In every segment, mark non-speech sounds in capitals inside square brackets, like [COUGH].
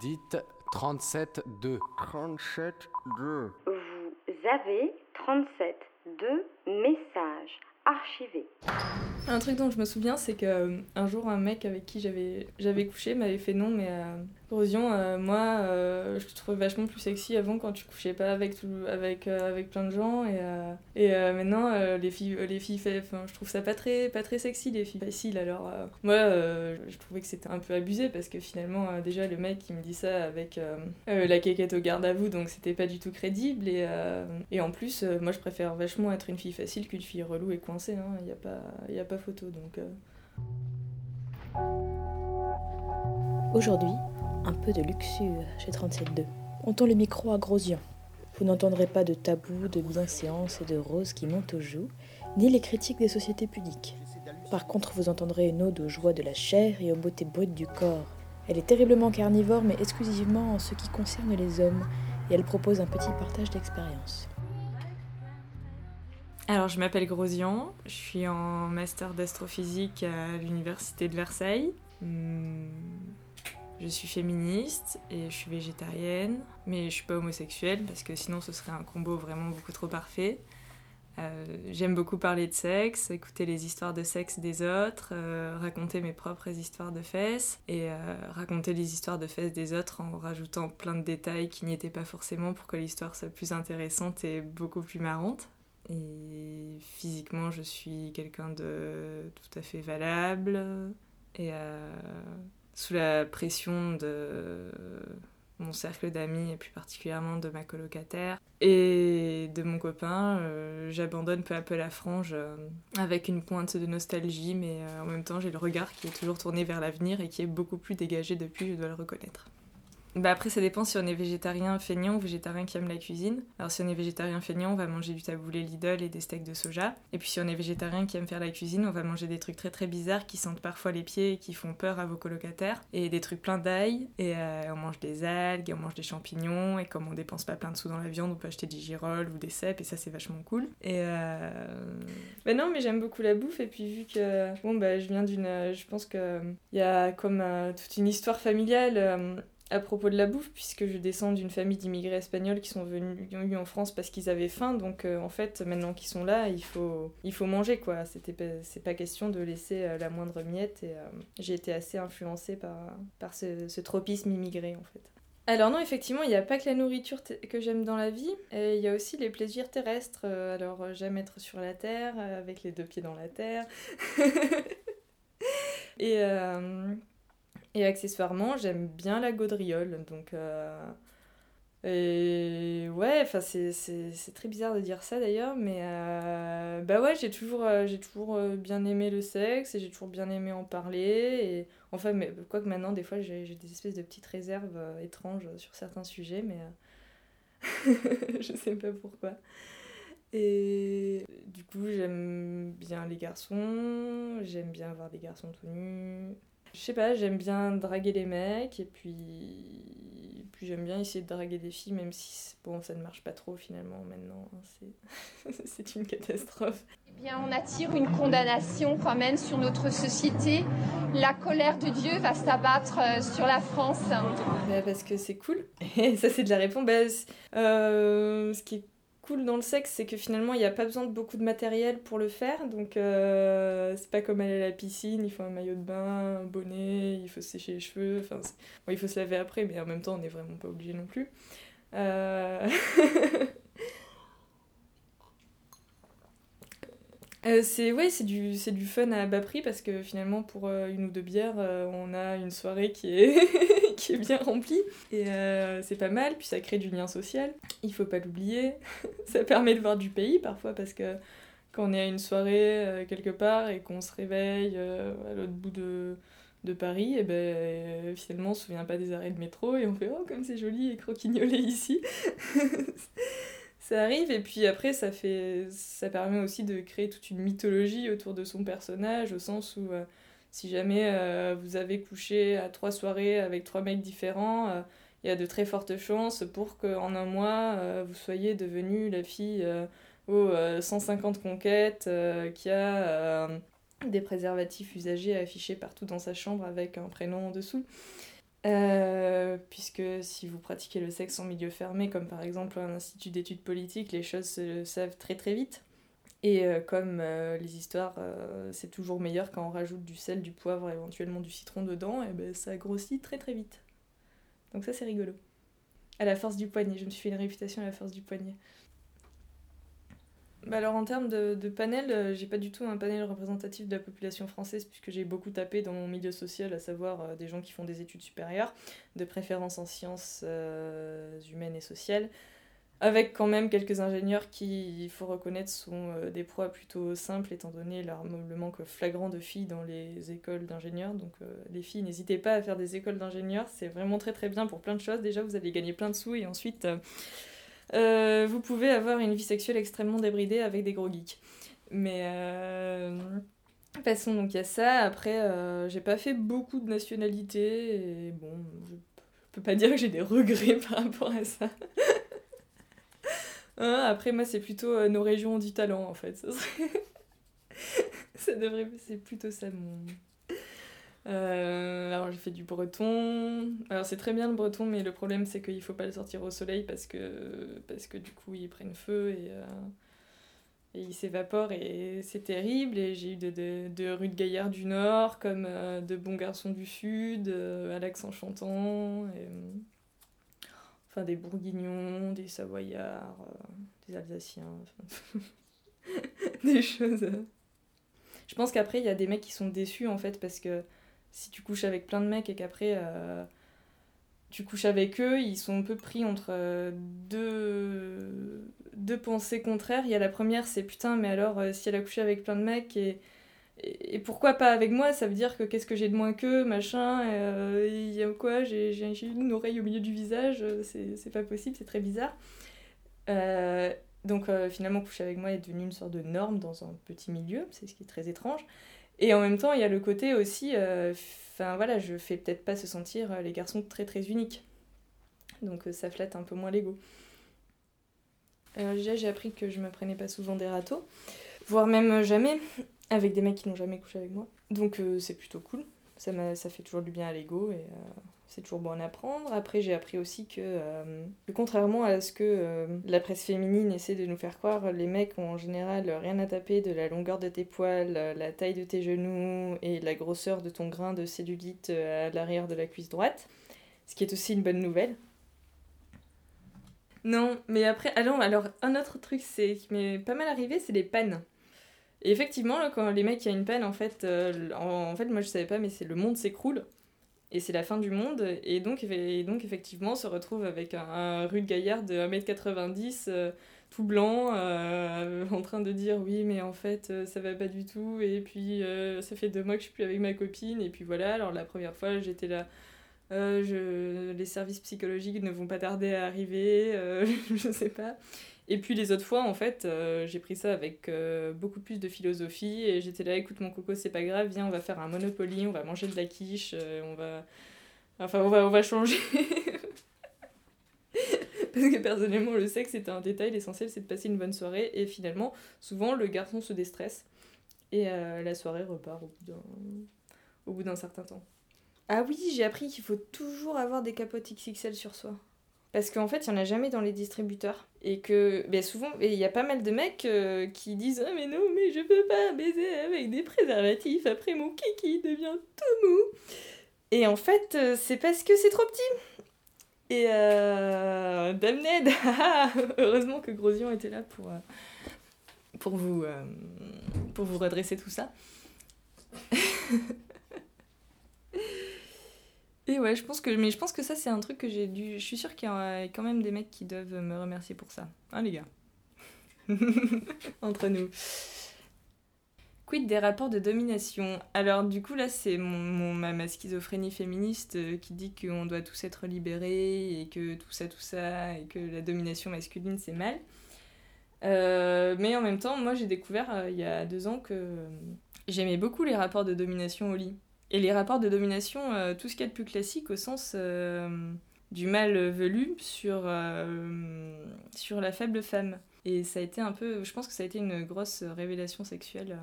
Dites 37-2. 37 2. Vous avez 37 de messages archivés. Un truc dont je me souviens, c'est que euh, un jour, un mec avec qui j'avais j'avais couché m'avait fait non, mais euh, Rosion, euh, moi, euh, je te trouvais vachement plus sexy avant quand tu couchais pas avec tout, avec euh, avec plein de gens et et maintenant les filles les filles fait, je trouve ça pas très pas très sexy les filles faciles. Alors moi, je trouvais que c'était un peu abusé parce que finalement déjà le mec il me dit ça avec la quéquette au garde à vous, donc c'était pas du tout crédible et et en plus, moi je préfère vachement être une fille facile qu'une fille relou et coincée. Il hein. y a pas a pas photo donc. Aujourd'hui, un peu de luxure chez 37.2. On tend le micro à gros yeux. Vous n'entendrez pas de tabou, de bienséance et de roses qui montent aux joues, ni les critiques des sociétés pudiques. Par contre, vous entendrez une ode aux joies de la chair et aux beautés brutes du corps. Elle est terriblement carnivore, mais exclusivement en ce qui concerne les hommes, et elle propose un petit partage d'expérience. Alors, je m'appelle Grosian, je suis en master d'astrophysique à l'université de Versailles. Hmm, Je suis féministe et je suis végétarienne, mais je suis pas homosexuelle parce que sinon ce serait un combo vraiment beaucoup trop parfait. Euh, J'aime beaucoup parler de sexe, écouter les histoires de sexe des autres, euh, raconter mes propres histoires de fesses et euh, raconter les histoires de fesses des autres en rajoutant plein de détails qui n'y étaient pas forcément pour que l'histoire soit plus intéressante et beaucoup plus marrante. Et physiquement, je suis quelqu'un de tout à fait valable. Et sous la pression de mon cercle d'amis, et plus particulièrement de ma colocataire et de mon copain, euh, j'abandonne peu à peu la frange euh, avec une pointe de nostalgie, mais euh, en même temps, j'ai le regard qui est toujours tourné vers l'avenir et qui est beaucoup plus dégagé depuis, je dois le reconnaître. Bah après, ça dépend si on est végétarien feignant ou végétarien qui aime la cuisine. Alors, si on est végétarien feignant, on va manger du taboulé Lidl et des steaks de soja. Et puis, si on est végétarien qui aime faire la cuisine, on va manger des trucs très très bizarres qui sentent parfois les pieds et qui font peur à vos colocataires. Et des trucs pleins d'ail. Et euh, on mange des algues, et on mange des champignons. Et comme on dépense pas plein de sous dans la viande, on peut acheter des girolles ou des cèpes. Et ça, c'est vachement cool. Et euh... bah non, mais j'aime beaucoup la bouffe. Et puis, vu que bon, bah, je viens d'une. Je pense qu'il y a comme euh, toute une histoire familiale. À propos de la bouffe, puisque je descends d'une famille d'immigrés espagnols qui sont venus en France parce qu'ils avaient faim. Donc euh, en fait, maintenant qu'ils sont là, il faut, il faut manger quoi. C'était pas- c'est pas question de laisser euh, la moindre miette. Et euh, j'ai été assez influencée par, par ce, ce tropisme immigré en fait. Alors non, effectivement, il n'y a pas que la nourriture que j'aime dans la vie, il y a aussi les plaisirs terrestres. Alors j'aime être sur la terre, avec les deux pieds dans la terre. [LAUGHS] et, et accessoirement, j'aime bien la gaudriole. Donc, euh, et ouais, c'est, très bizarre de dire ça d'ailleurs, mais euh, bah ouais, j'ai toujours, euh, j'ai toujours bien aimé le sexe et j'ai toujours bien aimé en parler. Et enfin, mais quoique maintenant, des fois, j'ai, des espèces de petites réserves étranges sur certains sujets, mais [LAUGHS] je sais pas pourquoi. Et du coup, j'aime bien les garçons, j'aime bien voir des garçons tout nus. Je sais pas, j'aime bien draguer les mecs et puis, puis j'aime bien essayer de draguer des filles, même si bon, ça ne marche pas trop finalement maintenant. hein, c'est- [LAUGHS] c'est une catastrophe. Eh bien, on attire une condamnation quand même sur notre société. La colère de Dieu va s'abattre euh, sur la France. Bah, parce que c'est cool. [LAUGHS] Et ça, c'est de la réponse. Bah, euh, ce qui est cool dans le sexe, c'est que finalement, il n'y a pas besoin de beaucoup de matériel pour le faire. Donc, euh, c'est pas comme aller à la piscine, il faut un maillot de bain, un bonnet, il faut sécher les cheveux. Enfin, il faut se laver après, mais en même temps, on n'est vraiment pas obligé non plus. Euh, [LAUGHS] Euh, c'est ouais, c'est du, c'est du fun à bas prix parce que finalement pour une ou deux bières, on a une soirée qui est, [LAUGHS] [LAUGHS] qui est bien remplie et euh, c'est pas mal, puis ça crée du lien social, il faut pas l'oublier, [LAUGHS] ça permet de voir du pays parfois parce que quand on est à une soirée euh, quelque part et qu'on se réveille euh, à l'autre bout de, de Paris, et ben euh, finalement on se souvient pas des arrêts de métro et on fait oh comme c'est joli et croquignolé ici. [LAUGHS] ça arrive et puis après ça fait ça permet aussi de créer toute une mythologie autour de son personnage au sens où si jamais euh, vous avez couché à trois soirées avec trois mecs différents euh, il y a de très fortes chances pour qu'en un mois euh, vous soyez devenue la fille aux euh, 150 conquêtes qui a des préservatifs usagés affichés partout dans sa chambre avec un prénom en dessous puisque si vous pratiquez le sexe en milieu fermé, comme par exemple un institut d'études politiques, les choses se savent très très vite. Et euh, comme euh, les histoires, euh, c'est toujours meilleur quand on rajoute du sel, du poivre, éventuellement du citron dedans, et ben ça grossit très très vite. Donc ça c'est rigolo. À la force du poignet, je me suis fait une réputation à la force du poignet. Bah alors en termes de, de panel, j'ai pas du tout un panel représentatif de la population française puisque j'ai beaucoup tapé dans mon milieu social, à savoir des gens qui font des études supérieures, de préférence en sciences humaines et sociales, avec quand même quelques ingénieurs qui, il faut reconnaître, sont euh, des proies plutôt simples étant donné leur, le manque flagrant de filles dans les écoles d'ingénieurs. Donc euh, les filles, n'hésitez pas à faire des écoles d'ingénieurs, c'est vraiment très très bien pour plein de choses. Déjà, vous allez gagner plein de sous et ensuite, euh, vous pouvez avoir une vie sexuelle extrêmement débridée avec des gros geeks. Mais passons donc à ça. Après, j'ai pas fait beaucoup de nationalités et bon, je peux pas dire que j'ai des regrets [LAUGHS] par rapport à ça. Hein, après, moi, c'est plutôt euh, nos régions du talent, en fait. [LAUGHS] Ça, devrait... C'est plutôt ça, mon... Euh, alors j'ai fait du breton. Alors c'est très bien le breton, mais le problème c'est qu'il faut pas le sortir au soleil parce que, parce que du coup ils prennent feu et, euh, et ils s'évaporent et c'est terrible. Et j'ai eu de, de, de rudes gaillards du nord comme de bons garçons du sud à l'accent chantant. Enfin, des Bourguignons, des Savoyards, euh, des Alsaciens, [LAUGHS] des choses. Euh. Je pense qu'après, il y a des mecs qui sont déçus en fait, parce que si tu couches avec plein de mecs et qu'après euh, tu couches avec eux, ils sont un peu pris entre deux, deux pensées contraires. Il y a la première, c'est putain, mais alors si elle a couché avec plein de mecs et et, pourquoi pas avec moi Ça veut dire que qu'est-ce que j'ai de moins qu'eux, machin, euh, il y a quoi J'ai une oreille au milieu du visage, euh, c'est pas possible, c'est très bizarre. Euh, donc finalement, coucher avec moi est devenu une sorte de norme dans un petit milieu, c'est ce qui est très étrange. Et en même temps, il y a le côté aussi, enfin voilà, je fais peut-être pas se sentir les garçons très très uniques. Donc ça flatte un peu moins l'ego. déjà, j'ai appris que je me prenais pas souvent des râteaux, voire même jamais avec des mecs qui n'ont jamais couché avec moi. Donc euh, c'est plutôt cool. Ça, ça fait toujours du bien à l'ego et euh, c'est toujours bon à apprendre. Après, j'ai appris aussi que, euh, contrairement à ce que la presse féminine essaie de nous faire croire, les mecs ont en général rien à taper de la longueur de tes poils, la taille de tes genoux et la grosseur de ton grain de cellulite à l'arrière de la cuisse droite. Ce qui est aussi une bonne nouvelle. Non, mais après, allons, alors un autre truc c'est qui m'est pas mal arrivé, c'est les pannes. Et effectivement, quand les mecs, il y a une peine, en fait, euh, en, fait, moi je savais pas, mais c'est le monde s'écroule. Et c'est la fin du monde. Et donc, et donc effectivement, on se retrouve avec un, rude gaillard de 1m90, euh, tout blanc, euh, en train de dire oui, mais en fait, ça va pas du tout. Et puis, ça fait deux mois que je suis plus avec ma copine. Et puis voilà, alors la première fois, j'étais là. je... Les services psychologiques ne vont pas tarder à arriver, [LAUGHS] je sais pas. Et puis les autres fois, en fait, euh, j'ai pris ça avec euh, beaucoup plus de philosophie et j'étais là, écoute mon coco, c'est pas grave, viens, on va faire un Monopoly, on va manger de la quiche, euh, on va... Enfin, on va, on va changer. [LAUGHS] Parce que personnellement, le sexe c'est un détail, l'essentiel c'est de passer une bonne soirée et finalement, souvent le garçon se déstresse et la soirée repart au bout d'un certain temps. Ah oui, j'ai appris qu'il faut toujours avoir des capotes XXL sur soi. Parce qu'en fait, il n'y en a jamais dans les distributeurs. Et que ben souvent, il y a pas mal de mecs euh, qui disent Ah, mais non, mais je peux pas baiser avec des préservatifs, après mon kiki devient tout mou. Et en fait, euh, c'est parce que c'est trop petit. Et euh, Damned [LAUGHS] Heureusement que Grosion était là pour, euh, pour, vous, pour vous redresser tout ça. [LAUGHS] Et ouais, je pense que, mais je pense que ça, c'est un truc que j'ai dû. Je suis sûre qu'il y a quand même des mecs qui doivent me remercier pour ça. Hein, les gars [LAUGHS] Entre nous. Quid des rapports de domination? Alors, du coup, là, c'est mon, ma, schizophrénie féministe euh, qui dit qu'on doit tous être libérés et que tout ça, tout ça, et que la domination masculine, c'est mal. Euh, mais en même temps, moi, j'ai découvert euh, il y a deux ans que j'aimais beaucoup les rapports de domination au lit. Et les rapports de domination, euh, tout ce qu'il y a de plus classique au sens euh, du mal velu sur, euh, sur la faible femme. Et ça a été un peu, je pense que ça a été une grosse révélation sexuelle.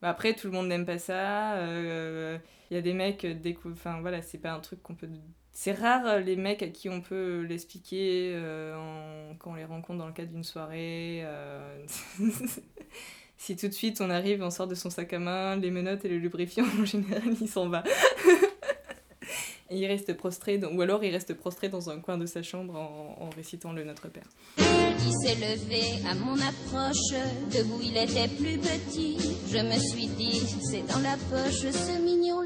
Bah, après, tout le monde n'aime pas ça. Il y a des mecs, enfin voilà, c'est pas un truc qu'on peut C'est rare les mecs à qui on peut l'expliquer quand on les rencontre dans le cadre d'une soirée. [LAUGHS] si tout de suite on arrive, on sort de son sac à main, les menottes et le lubrifiant, [LAUGHS] en général il s'en va. et il reste prostré, dans- ou alors il reste prostré dans un coin de sa chambre en, récitant le Notre Père. Il s'est levé à mon approche, debout il était plus petit. Je me suis dit, c'est dans la poche, ce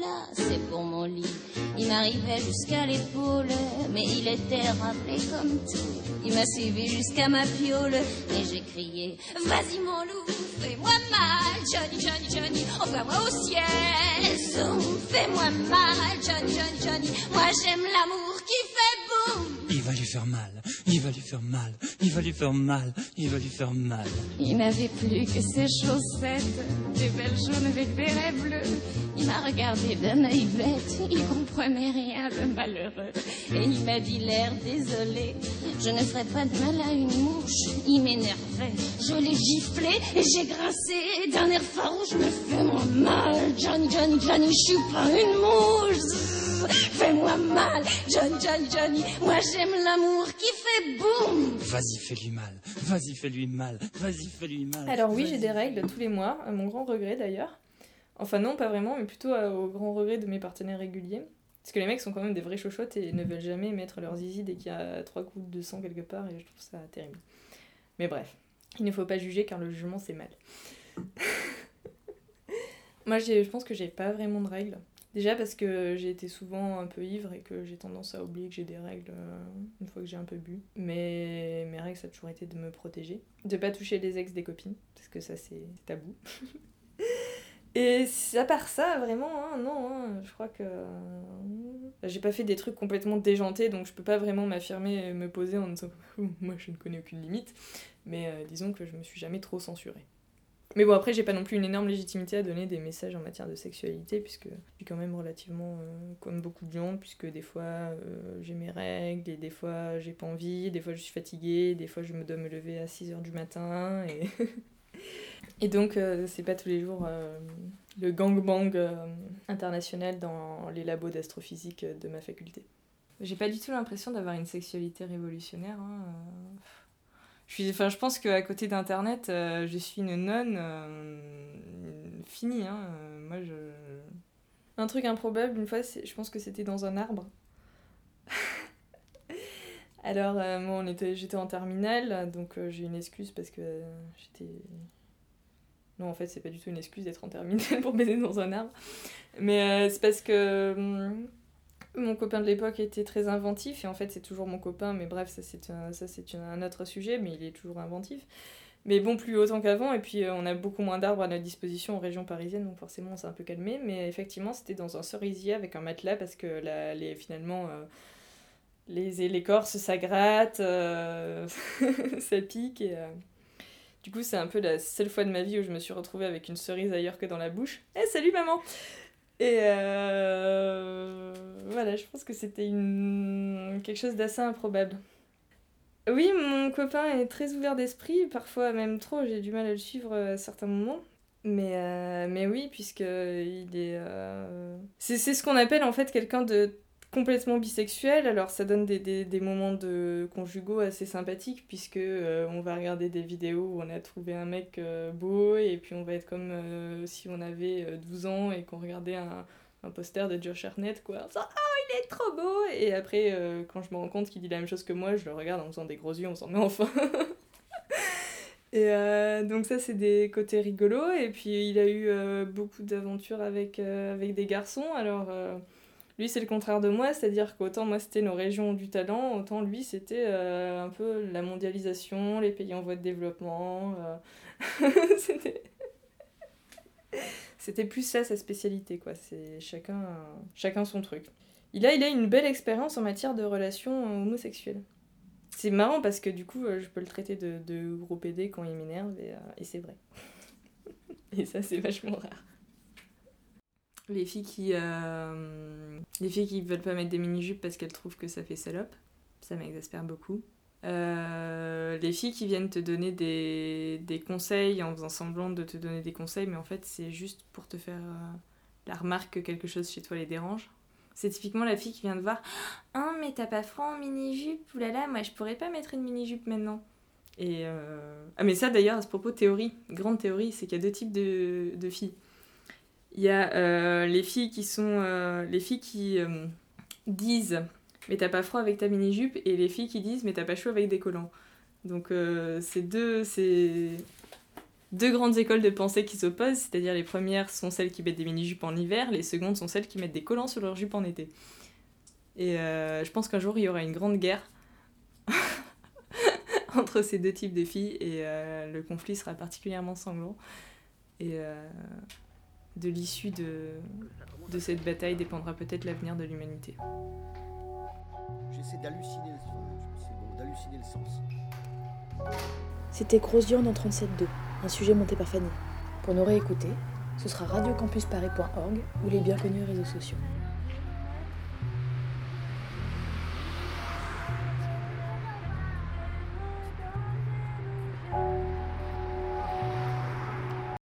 mignon-là, c'est pour mon lit. Il m'arrivait jusqu'à l'épaule, mais il était rappelé comme tout. Il m'a suivi jusqu'à ma piole, et j'ai crié, vas-y mon loup, fais-moi mal, Johnny, Johnny, Johnny, envoie-moi au ciel. Zoom, fais-moi mal, Johnny, Johnny, Johnny, moi j'aime l'amour qui fait boum. Il va lui faire mal, il va lui faire mal, il va lui faire mal, il va lui faire mal. Il n'avait plus que ses chaussettes, des belles jaunes avec des raies bleues. Il m'a regardé d'un œil bête, il comprenait rien, le malheureux. Et il m'a dit l'air désolé, je ne ferai pas de mal à une mouche. Il m'énervait, je l'ai giflé et j'ai grincé d'un air farouche. Me fais-moi mal, Johnny, Johnny, Johnny, je suis pas une mouche. Fais-moi mal, Johnny, Johnny, Johnny, moi j'aime l'amour qui fait boum. Vas-y, fais-lui mal, vas-y, fais-lui mal, vas-y, fais-lui mal. Alors oui, j'ai Vas-y. des règles tous les mois, à mon grand regret d'ailleurs. Enfin non, pas vraiment, mais plutôt euh, au grand regret de mes partenaires réguliers. Parce que les mecs sont quand même des vrais chochottes et ne veulent jamais mettre leur zizi dès qu'il y a trois gouttes de sang quelque part et je trouve ça terrible. Mais bref, il ne faut pas juger car le jugement c'est mal. [LAUGHS] Moi j'ai- je pense que j'ai pas vraiment de règles. Déjà parce que j'ai été souvent un peu ivre et que j'ai tendance à oublier que j'ai des règles euh, une fois que j'ai un peu bu. Mais mes règles ça a toujours été de me protéger, de pas toucher les ex des copines parce que ça c'est tabou. [LAUGHS] Et à part ça, vraiment, hein, non, hein, je crois que euh, j'ai pas fait des trucs complètement déjantés, donc je peux pas vraiment m'affirmer et me poser en disant [LAUGHS] moi je ne connais aucune limite. Mais euh, disons que je me suis jamais trop censurée. Mais bon, après, j'ai pas non plus une énorme légitimité à donner des messages en matière de sexualité, puisque je suis quand même relativement euh, comme beaucoup de gens, puisque des fois euh, j'ai mes règles, et des fois j'ai pas envie, des fois je suis fatiguée, des fois je me dois me lever à 6h du matin, et. [LAUGHS] Et donc, euh, c'est pas tous les jours le gangbang international dans les labos d'astrophysique de ma faculté. J'ai pas du tout l'impression d'avoir une sexualité révolutionnaire. hein. Je, suis, je pense qu'à côté d'Internet, euh, je suis une nonne euh, finie. Hein. euh, Moi, je... Un truc improbable, une fois, je pense que c'était dans un arbre. [LAUGHS] Alors, moi, on était, j'étais en terminale, donc j'ai une excuse parce que j'étais non, en fait, c'est pas du tout une excuse d'être en terminale [LAUGHS] pour baiser dans un arbre. Mais c'est parce que hum, mon copain de l'époque était très inventif, et en fait, c'est toujours mon copain, mais bref, ça c'est un, un autre sujet, mais il est toujours inventif. Mais bon, plus autant qu'avant, et puis euh, on a beaucoup moins d'arbres à notre disposition en région parisienne, donc forcément on s'est un peu calmé. Mais effectivement, c'était dans un cerisier avec un matelas, parce que la, les, finalement, euh, les l'écorce, ça gratte, euh, [LAUGHS] ça pique, et. euh, du coup, c'est un peu la seule fois de ma vie où je me suis retrouvée avec une cerise ailleurs que dans la bouche. Eh, salut maman Et euh, voilà, je pense que c'était quelque chose d'assez improbable. Oui, mon copain est très ouvert d'esprit, parfois même trop, j'ai du mal à le suivre à certains moments. Mais, euh, mais oui, puisque il est... euh, C'est c'est ce qu'on appelle en fait quelqu'un de complètement bisexuel, alors ça donne des, des, des moments de conjugaux assez sympathiques puisque euh, on va regarder des vidéos où on a trouvé un mec euh, beau et puis on va être comme euh, si on avait euh, 12 ans et qu'on regardait un, un poster de Josh Hartnett quoi. Ah il est trop beau! Et après quand je me rends compte qu'il dit la même chose que moi je le regarde en faisant des gros yeux en disant mais enfin. [LAUGHS] Et donc ça c'est des côtés rigolos. Et puis il a eu beaucoup d'aventures avec, avec des garçons. Alors lui, c'est le contraire de moi, c'est-à-dire qu'autant moi c'était nos régions du talent, autant lui c'était euh, un peu la mondialisation, les pays en voie de développement. euh, [LAUGHS] c'était... plus ça sa spécialité, quoi. C'est chacun, chacun son truc. Il a, il a une belle expérience en matière de relations euh, homosexuelles. C'est marrant parce que du coup, je peux le traiter de, de gros PD quand il m'énerve et c'est vrai. [LAUGHS] et ça, c'est vachement rare. Les filles qui euh, les filles qui veulent pas mettre des mini-jupes parce qu'elles trouvent que ça fait salope, ça m'exaspère beaucoup. Euh, les filles qui viennent te donner des, des conseils en faisant semblant de te donner des conseils, mais en fait c'est juste pour te faire euh, la remarque que quelque chose chez toi les dérange. C'est typiquement la fille qui vient de voir Ah, mais t'as pas froid en mini-jupe Oulala, moi je pourrais pas mettre une mini-jupe maintenant. Et Ah, mais ça d'ailleurs, à ce propos, théorie, grande théorie, c'est qu'il y a deux types de, de filles. Il y a euh, les filles qui sont. euh, les filles qui euh, disent Mais t'as pas froid avec ta mini-jupe et les filles qui disent Mais t'as pas chaud avec des collants. Donc c'est deux. Deux grandes écoles de pensée qui s'opposent, c'est-à-dire les premières sont celles qui mettent des mini-jupes en hiver, les secondes sont celles qui mettent des collants sur leurs jupes en été. Et je pense qu'un jour il y aura une grande guerre [LAUGHS] entre ces deux types de filles et le conflit sera particulièrement sanglant. Et de l'issue de, de cette bataille dépendra peut-être l'avenir de l'humanité. J'essaie d'halluciner, le- c'est bon, d'halluciner le sens. C'était Grosjean dans 37.2, un sujet monté par Fanny. Pour nous réécouter, ce sera radiocampusparis.org ou les bien connus réseaux sociaux.